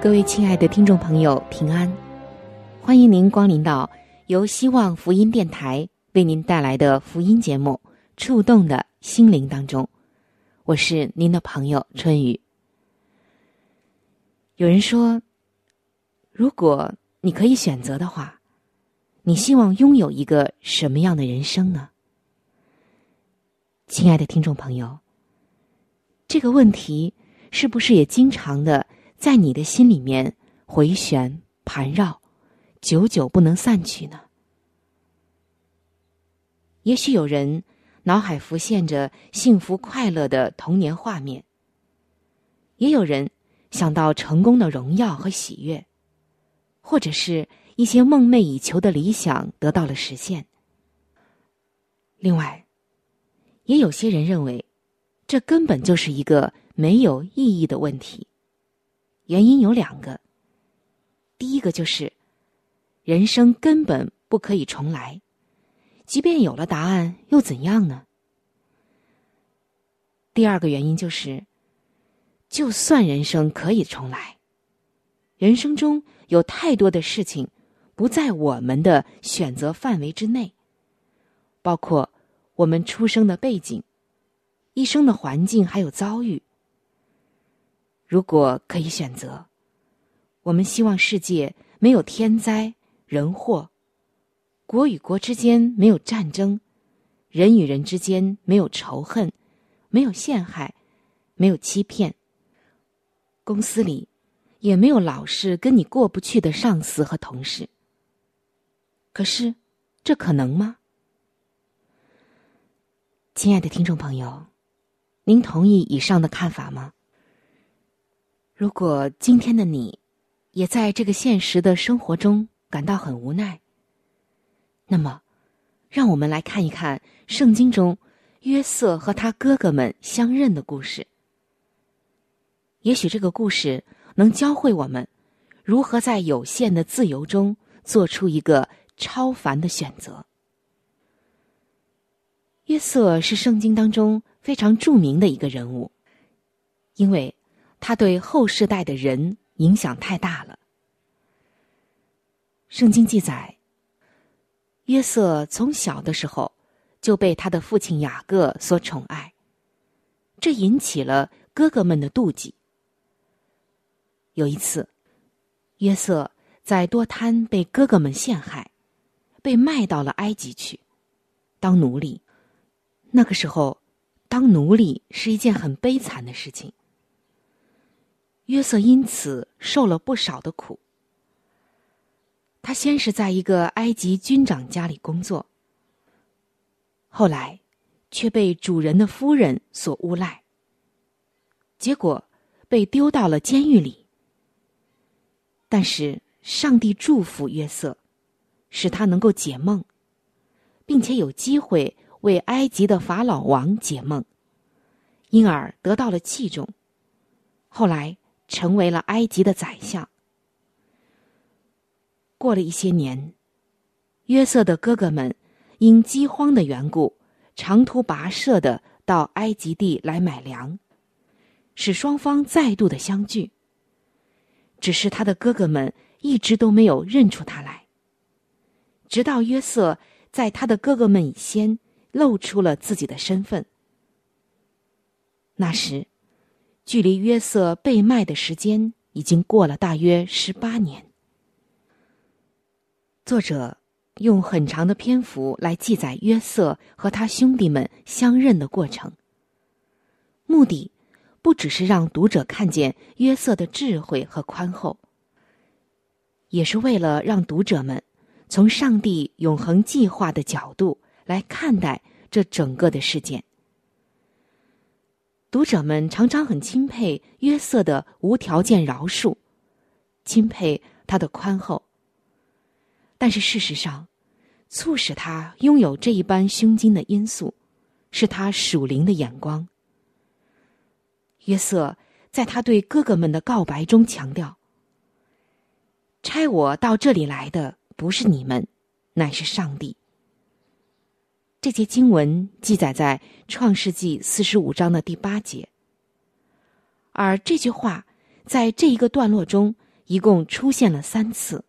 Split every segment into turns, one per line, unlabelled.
各位亲爱的听众朋友，平安！欢迎您光临到由希望福音电台。为您带来的福音节目《触动的心灵》当中，我是您的朋友春雨。有人说，如果你可以选择的话，你希望拥有一个什么样的人生呢？亲爱的听众朋友，这个问题是不是也经常的在你的心里面回旋盘绕，久久不能散去呢？也许有人脑海浮现着幸福快乐的童年画面，也有人想到成功的荣耀和喜悦，或者是一些梦寐以求的理想得到了实现。另外，也有些人认为，这根本就是一个没有意义的问题。原因有两个，第一个就是人生根本不可以重来。即便有了答案，又怎样呢？第二个原因就是，就算人生可以重来，人生中有太多的事情不在我们的选择范围之内，包括我们出生的背景、一生的环境还有遭遇。如果可以选择，我们希望世界没有天灾人祸。国与国之间没有战争，人与人之间没有仇恨，没有陷害，没有欺骗。公司里也没有老是跟你过不去的上司和同事。可是，这可能吗？亲爱的听众朋友，您同意以上的看法吗？如果今天的你，也在这个现实的生活中感到很无奈。那么，让我们来看一看圣经中约瑟和他哥哥们相认的故事。也许这个故事能教会我们如何在有限的自由中做出一个超凡的选择。约瑟是圣经当中非常著名的一个人物，因为他对后世代的人影响太大了。圣经记载。约瑟从小的时候就被他的父亲雅各所宠爱，这引起了哥哥们的妒忌。有一次，约瑟在多滩被哥哥们陷害，被卖到了埃及去当奴隶。那个时候，当奴隶是一件很悲惨的事情。约瑟因此受了不少的苦。他先是在一个埃及军长家里工作，后来却被主人的夫人所诬赖，结果被丢到了监狱里。但是上帝祝福约瑟，使他能够解梦，并且有机会为埃及的法老王解梦，因而得到了器重，后来成为了埃及的宰相。过了一些年，约瑟的哥哥们因饥荒的缘故，长途跋涉的到埃及地来买粮，使双方再度的相聚。只是他的哥哥们一直都没有认出他来，直到约瑟在他的哥哥们以先露出了自己的身份。那时，距离约瑟被卖的时间已经过了大约十八年。作者用很长的篇幅来记载约瑟和他兄弟们相认的过程，目的不只是让读者看见约瑟的智慧和宽厚，也是为了让读者们从上帝永恒计划的角度来看待这整个的事件。读者们常常很钦佩约瑟的无条件饶恕，钦佩他的宽厚。但是事实上，促使他拥有这一般胸襟的因素，是他属灵的眼光。约瑟在他对哥哥们的告白中强调：“差我到这里来的不是你们，乃是上帝。”这节经文记载在创世纪四十五章的第八节，而这句话在这一个段落中一共出现了三次。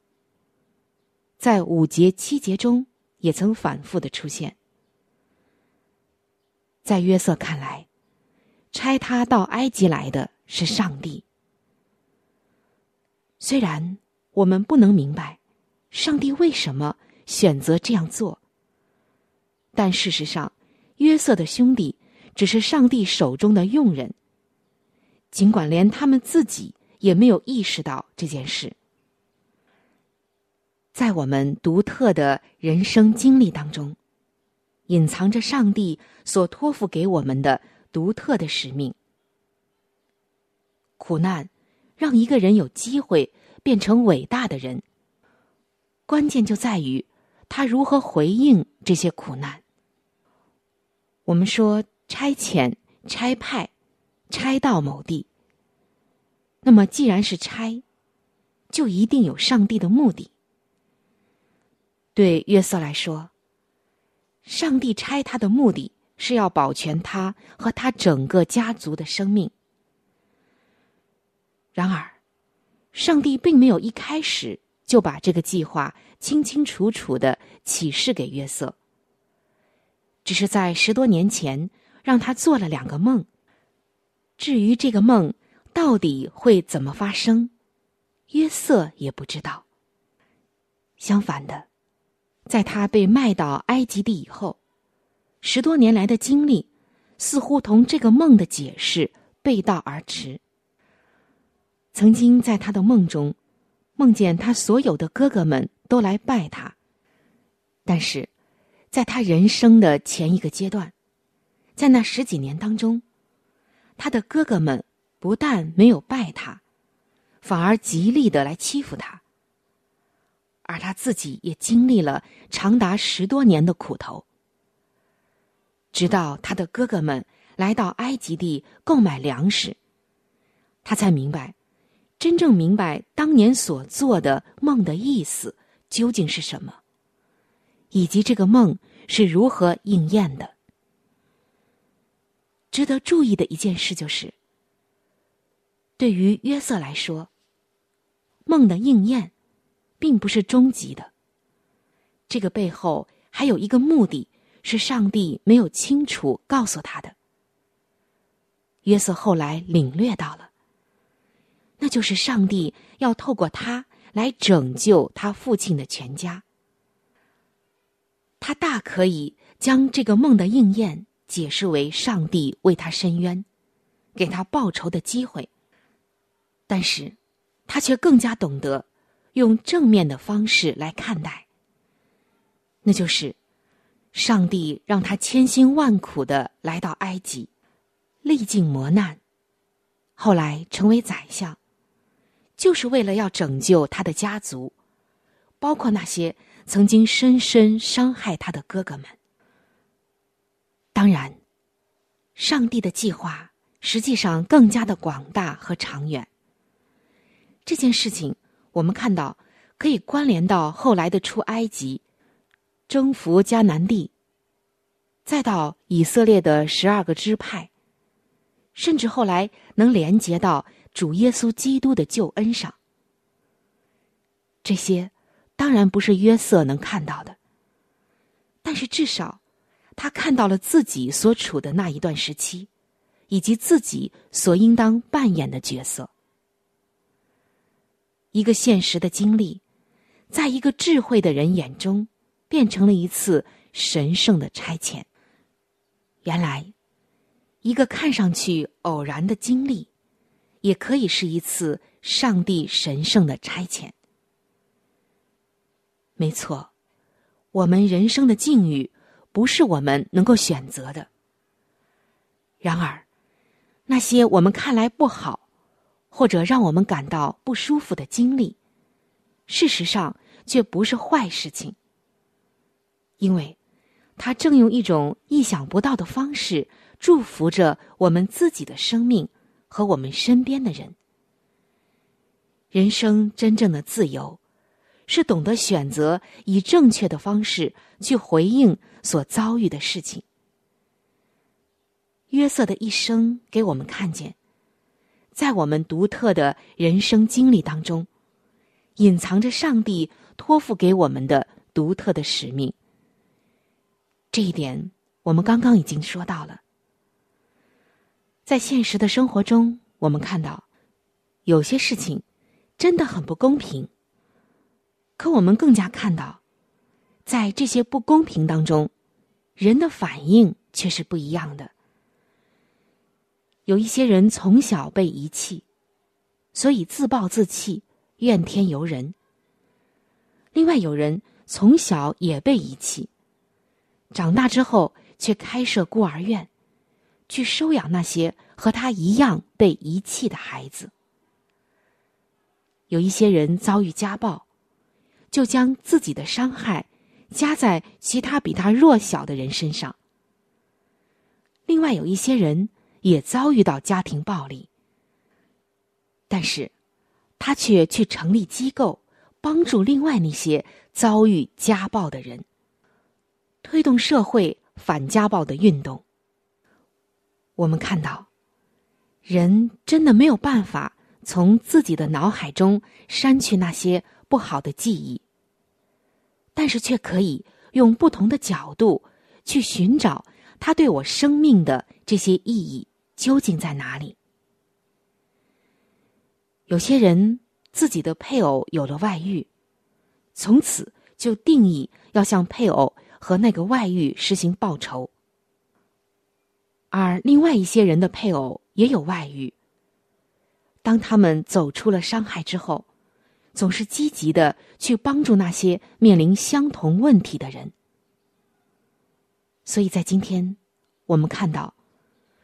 在五节、七节中，也曾反复的出现。在约瑟看来，差他到埃及来的是上帝。虽然我们不能明白上帝为什么选择这样做，但事实上，约瑟的兄弟只是上帝手中的佣人，尽管连他们自己也没有意识到这件事。在我们独特的人生经历当中，隐藏着上帝所托付给我们的独特的使命。苦难让一个人有机会变成伟大的人，关键就在于他如何回应这些苦难。我们说差遣、差派、差到某地，那么既然是差，就一定有上帝的目的。对约瑟来说，上帝差他的目的是要保全他和他整个家族的生命。然而，上帝并没有一开始就把这个计划清清楚楚的启示给约瑟，只是在十多年前让他做了两个梦。至于这个梦到底会怎么发生，约瑟也不知道。相反的。在他被卖到埃及地以后，十多年来的经历似乎同这个梦的解释背道而驰。曾经在他的梦中，梦见他所有的哥哥们都来拜他，但是，在他人生的前一个阶段，在那十几年当中，他的哥哥们不但没有拜他，反而极力的来欺负他。而他自己也经历了长达十多年的苦头，直到他的哥哥们来到埃及地购买粮食，他才明白，真正明白当年所做的梦的意思究竟是什么，以及这个梦是如何应验的。值得注意的一件事就是，对于约瑟来说，梦的应验。并不是终极的。这个背后还有一个目的，是上帝没有清楚告诉他的。约瑟后来领略到了，那就是上帝要透过他来拯救他父亲的全家。他大可以将这个梦的应验解释为上帝为他伸冤，给他报仇的机会，但是他却更加懂得。用正面的方式来看待，那就是上帝让他千辛万苦的来到埃及，历尽磨难，后来成为宰相，就是为了要拯救他的家族，包括那些曾经深深伤害他的哥哥们。当然，上帝的计划实际上更加的广大和长远。这件事情。我们看到，可以关联到后来的出埃及、征服迦南地，再到以色列的十二个支派，甚至后来能连接到主耶稣基督的救恩上。这些当然不是约瑟能看到的，但是至少他看到了自己所处的那一段时期，以及自己所应当扮演的角色。一个现实的经历，在一个智慧的人眼中，变成了一次神圣的差遣。原来，一个看上去偶然的经历，也可以是一次上帝神圣的差遣。没错，我们人生的境遇不是我们能够选择的。然而，那些我们看来不好，或者让我们感到不舒服的经历，事实上却不是坏事情，因为。他正用一种意想不到的方式祝福着我们自己的生命和我们身边的人。人生真正的自由，是懂得选择以正确的方式去回应所遭遇的事情。约瑟的一生给我们看见，在我们独特的人生经历当中，隐藏着上帝托付给我们的独特的使命。这一点，我们刚刚已经说到了。在现实的生活中，我们看到有些事情真的很不公平。可我们更加看到，在这些不公平当中，人的反应却是不一样的。有一些人从小被遗弃，所以自暴自弃、怨天尤人；另外有人从小也被遗弃。长大之后，却开设孤儿院，去收养那些和他一样被遗弃的孩子。有一些人遭遇家暴，就将自己的伤害加在其他比他弱小的人身上。另外有一些人也遭遇到家庭暴力，但是，他却去成立机构，帮助另外那些遭遇家暴的人。推动社会反家暴的运动。我们看到，人真的没有办法从自己的脑海中删去那些不好的记忆，但是却可以用不同的角度去寻找他对我生命的这些意义究竟在哪里。有些人自己的配偶有了外遇，从此就定义要向配偶。和那个外遇实行报仇，而另外一些人的配偶也有外遇。当他们走出了伤害之后，总是积极的去帮助那些面临相同问题的人。所以在今天，我们看到，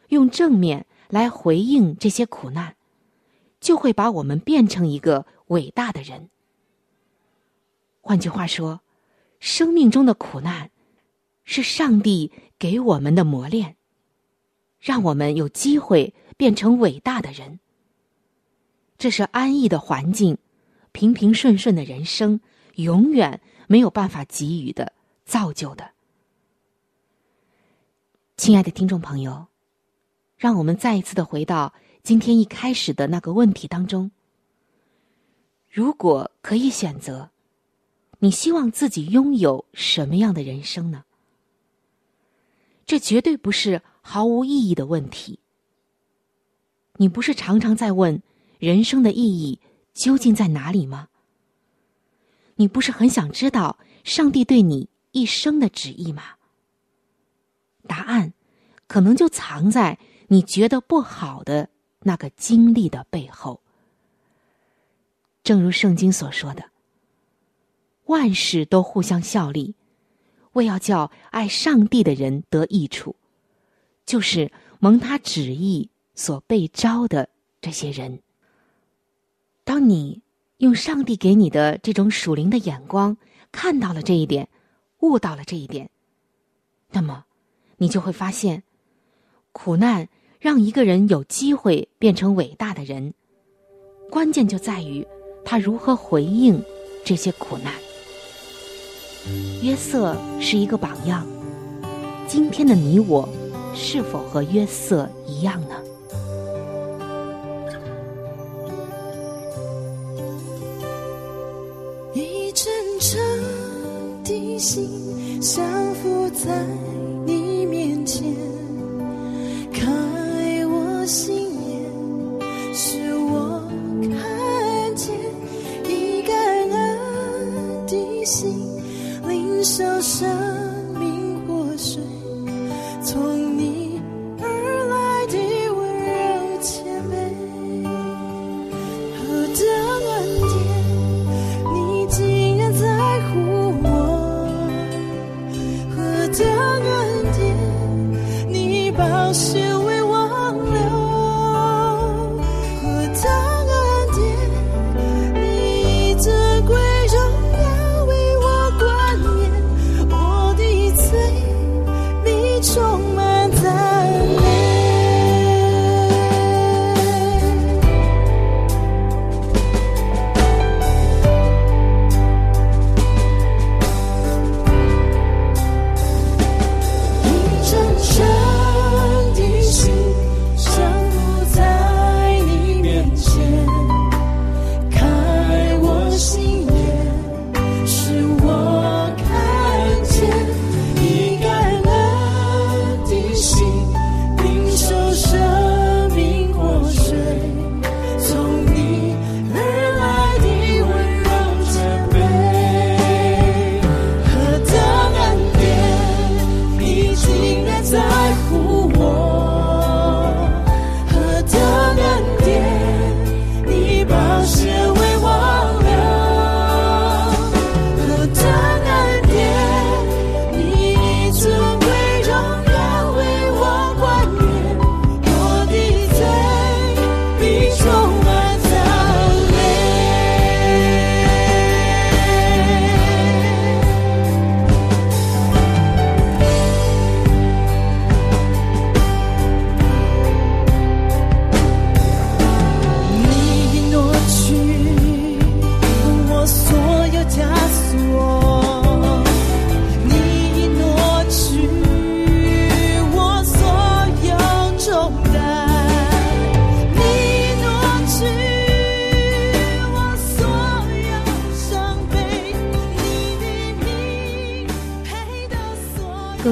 用正面来回应这些苦难，就会把我们变成一个伟大的人。换句话说。生命中的苦难，是上帝给我们的磨练，让我们有机会变成伟大的人。这是安逸的环境、平平顺顺的人生永远没有办法给予的、造就的。亲爱的听众朋友，让我们再一次的回到今天一开始的那个问题当中：如果可以选择。你希望自己拥有什么样的人生呢？这绝对不是毫无意义的问题。你不是常常在问人生的意义究竟在哪里吗？你不是很想知道上帝对你一生的旨意吗？答案可能就藏在你觉得不好的那个经历的背后。正如圣经所说的。万事都互相效力，为要叫爱上帝的人得益处，就是蒙他旨意所被招的这些人。当你用上帝给你的这种属灵的眼光看到了这一点，悟到了这一点，那么你就会发现，苦难让一个人有机会变成伟大的人，关键就在于他如何回应这些苦难。约瑟是一个榜样，今天的你我，是否和约瑟一样呢？
相负在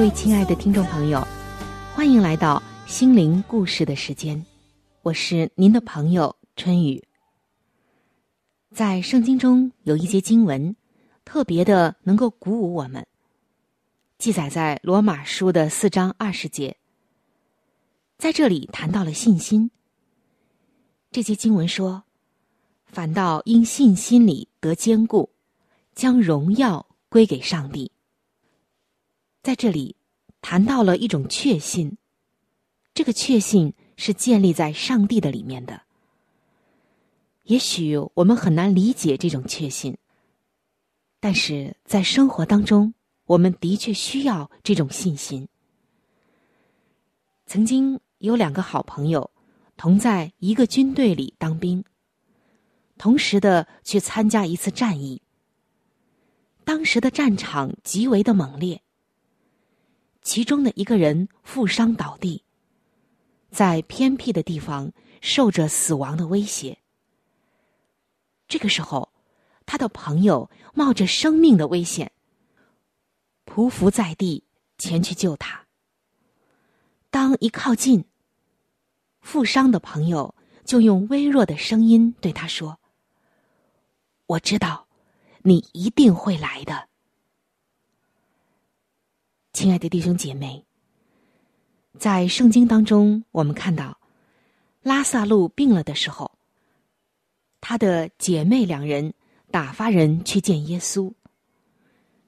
位亲爱的听众朋友，欢迎来到心灵故事的时间，我是您的朋友春雨。在圣经中有一节经文，特别的能够鼓舞我们，记载在罗马书的四章二十节。在这里谈到了信心。这节经文说：“反倒因信心里得坚固，将荣耀归给上帝。”在这里谈到了一种确信，这个确信是建立在上帝的里面的。也许我们很难理解这种确信，但是在生活当中，我们的确需要这种信心。曾经有两个好朋友同在一个军队里当兵，同时的去参加一次战役。当时的战场极为的猛烈，其中的一个人负伤倒地，在偏僻的地方受着死亡的威胁。这个时候，他的朋友冒着生命的危险，匍匐在地前去救他。当一靠近，负伤的朋友就用微弱的声音对他说：“我知道，你一定会来的，亲爱的弟兄姐妹。”在圣经当中，我们看到拉萨路病了的时候。他的姐妹两人打发人去见耶稣，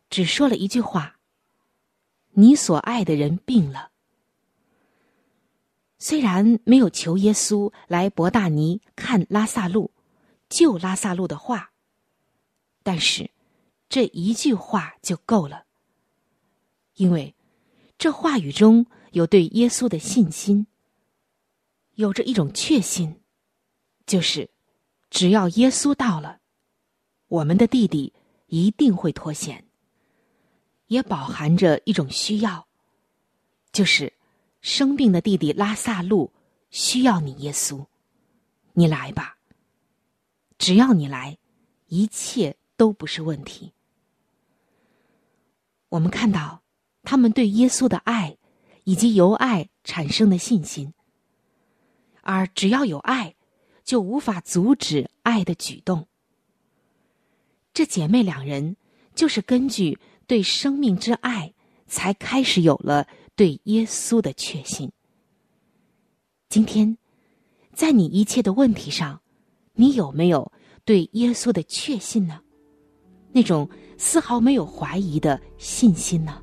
只说了一句话：“你所爱的人病了。”虽然没有求耶稣来伯大尼看拉萨路、救拉萨路的话，但是这一句话就够了，因为这话语中有对耶稣的信心，有着一种确信，就是。只要耶稣到了，我们的弟弟一定会脱险。也饱含着一种需要，就是生病的弟弟拉萨路需要你，耶稣，你来吧。只要你来，一切都不是问题。我们看到他们对耶稣的爱，以及由爱产生的信心，而只要有爱。就无法阻止爱的举动。这姐妹两人就是根据对生命之爱，才开始有了对耶稣的确信。今天，在你一切的问题上，你有没有对耶稣的确信呢？那种丝毫没有怀疑的信心呢？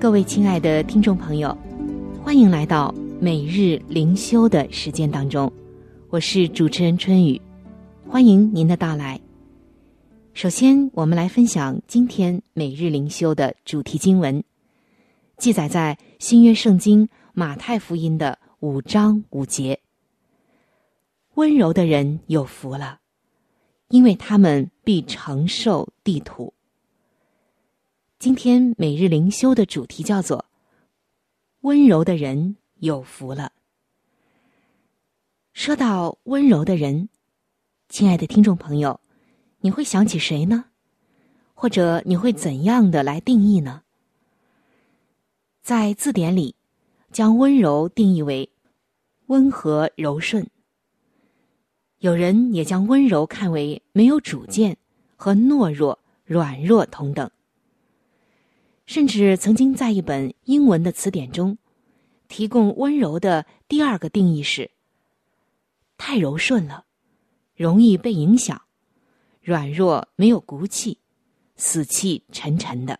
各位亲爱的听众朋友，欢迎来到每日灵修的时间当中，我是主持人春雨，欢迎您的到来。首先，我们来分享今天每日灵修的主题经文，记载在新约圣经马太福音的五章五节：“温柔的人有福了，因为他们必承受地土。”今天每日灵修的主题叫做“温柔的人有福了”。说到温柔的人，亲爱的听众朋友，你会想起谁呢？或者你会怎样的来定义呢？在字典里，将温柔定义为温和柔顺。有人也将温柔看为没有主见和懦弱、软弱同等。甚至曾经在一本英文的词典中，提供温柔的第二个定义是：太柔顺了，容易被影响，软弱没有骨气，死气沉沉的。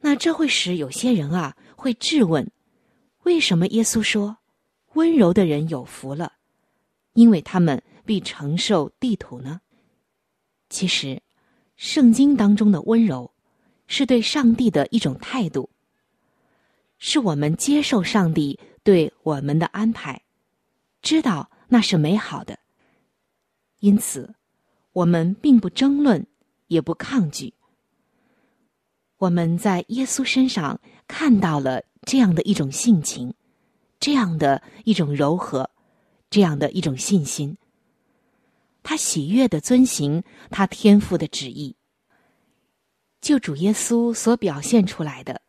那这会使有些人啊会质问：为什么耶稣说温柔的人有福了，因为他们必承受地土呢？其实，圣经当中的温柔。是对上帝的一种态度，是我们接受上帝对我们的安排，知道那是美好的。因此，我们并不争论，也不抗拒。我们在耶稣身上看到了这样的一种性情，这样的一种柔和，这样的一种信心。他喜悦的遵行他天父的旨意。就主耶稣所表现出来的，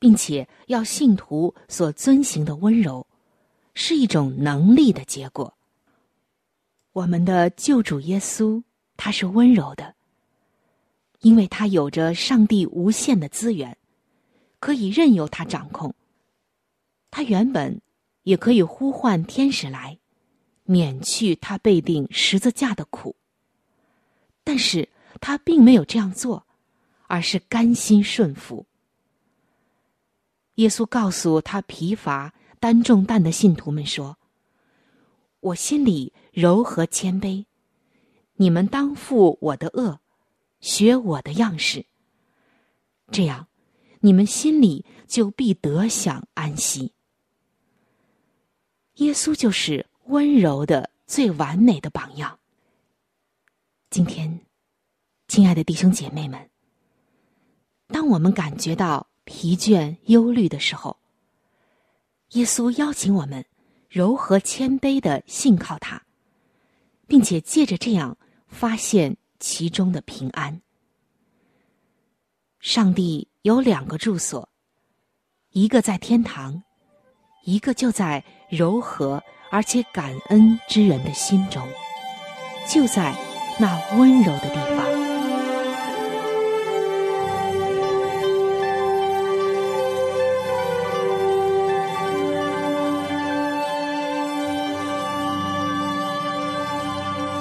并且要信徒所遵行的温柔，是一种能力的结果。我们的救主耶稣，他是温柔的，因为他有着上帝无限的资源，可以任由他掌控。他原本也可以呼唤天使来，免去他被定十字架的苦，但是他并没有这样做。而是甘心顺服。耶稣告诉他疲乏担重担的信徒们说：“我心里柔和谦卑，你们当负我的恶，学我的样式。这样，你们心里就必得享安息。”耶稣就是温柔的最完美的榜样。今天，亲爱的弟兄姐妹们。当我们感觉到疲倦、忧虑的时候，耶稣邀请我们柔和谦卑的信靠他，并且借着这样发现其中的平安。上帝有两个住所，一个在天堂，一个就在柔和而且感恩之人的心中，就在那温柔的地方。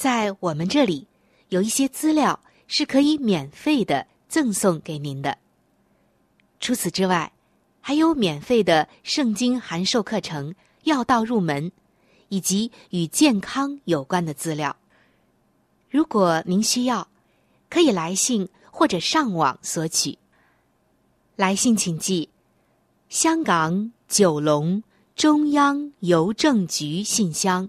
在我们这里，有一些资料是可以免费的赠送给您的。除此之外，还有免费的圣经函授课程、要道入门，以及与健康有关的资料。如果您需要，可以来信或者上网索取。来信请寄：香港九龙中央邮政局信箱。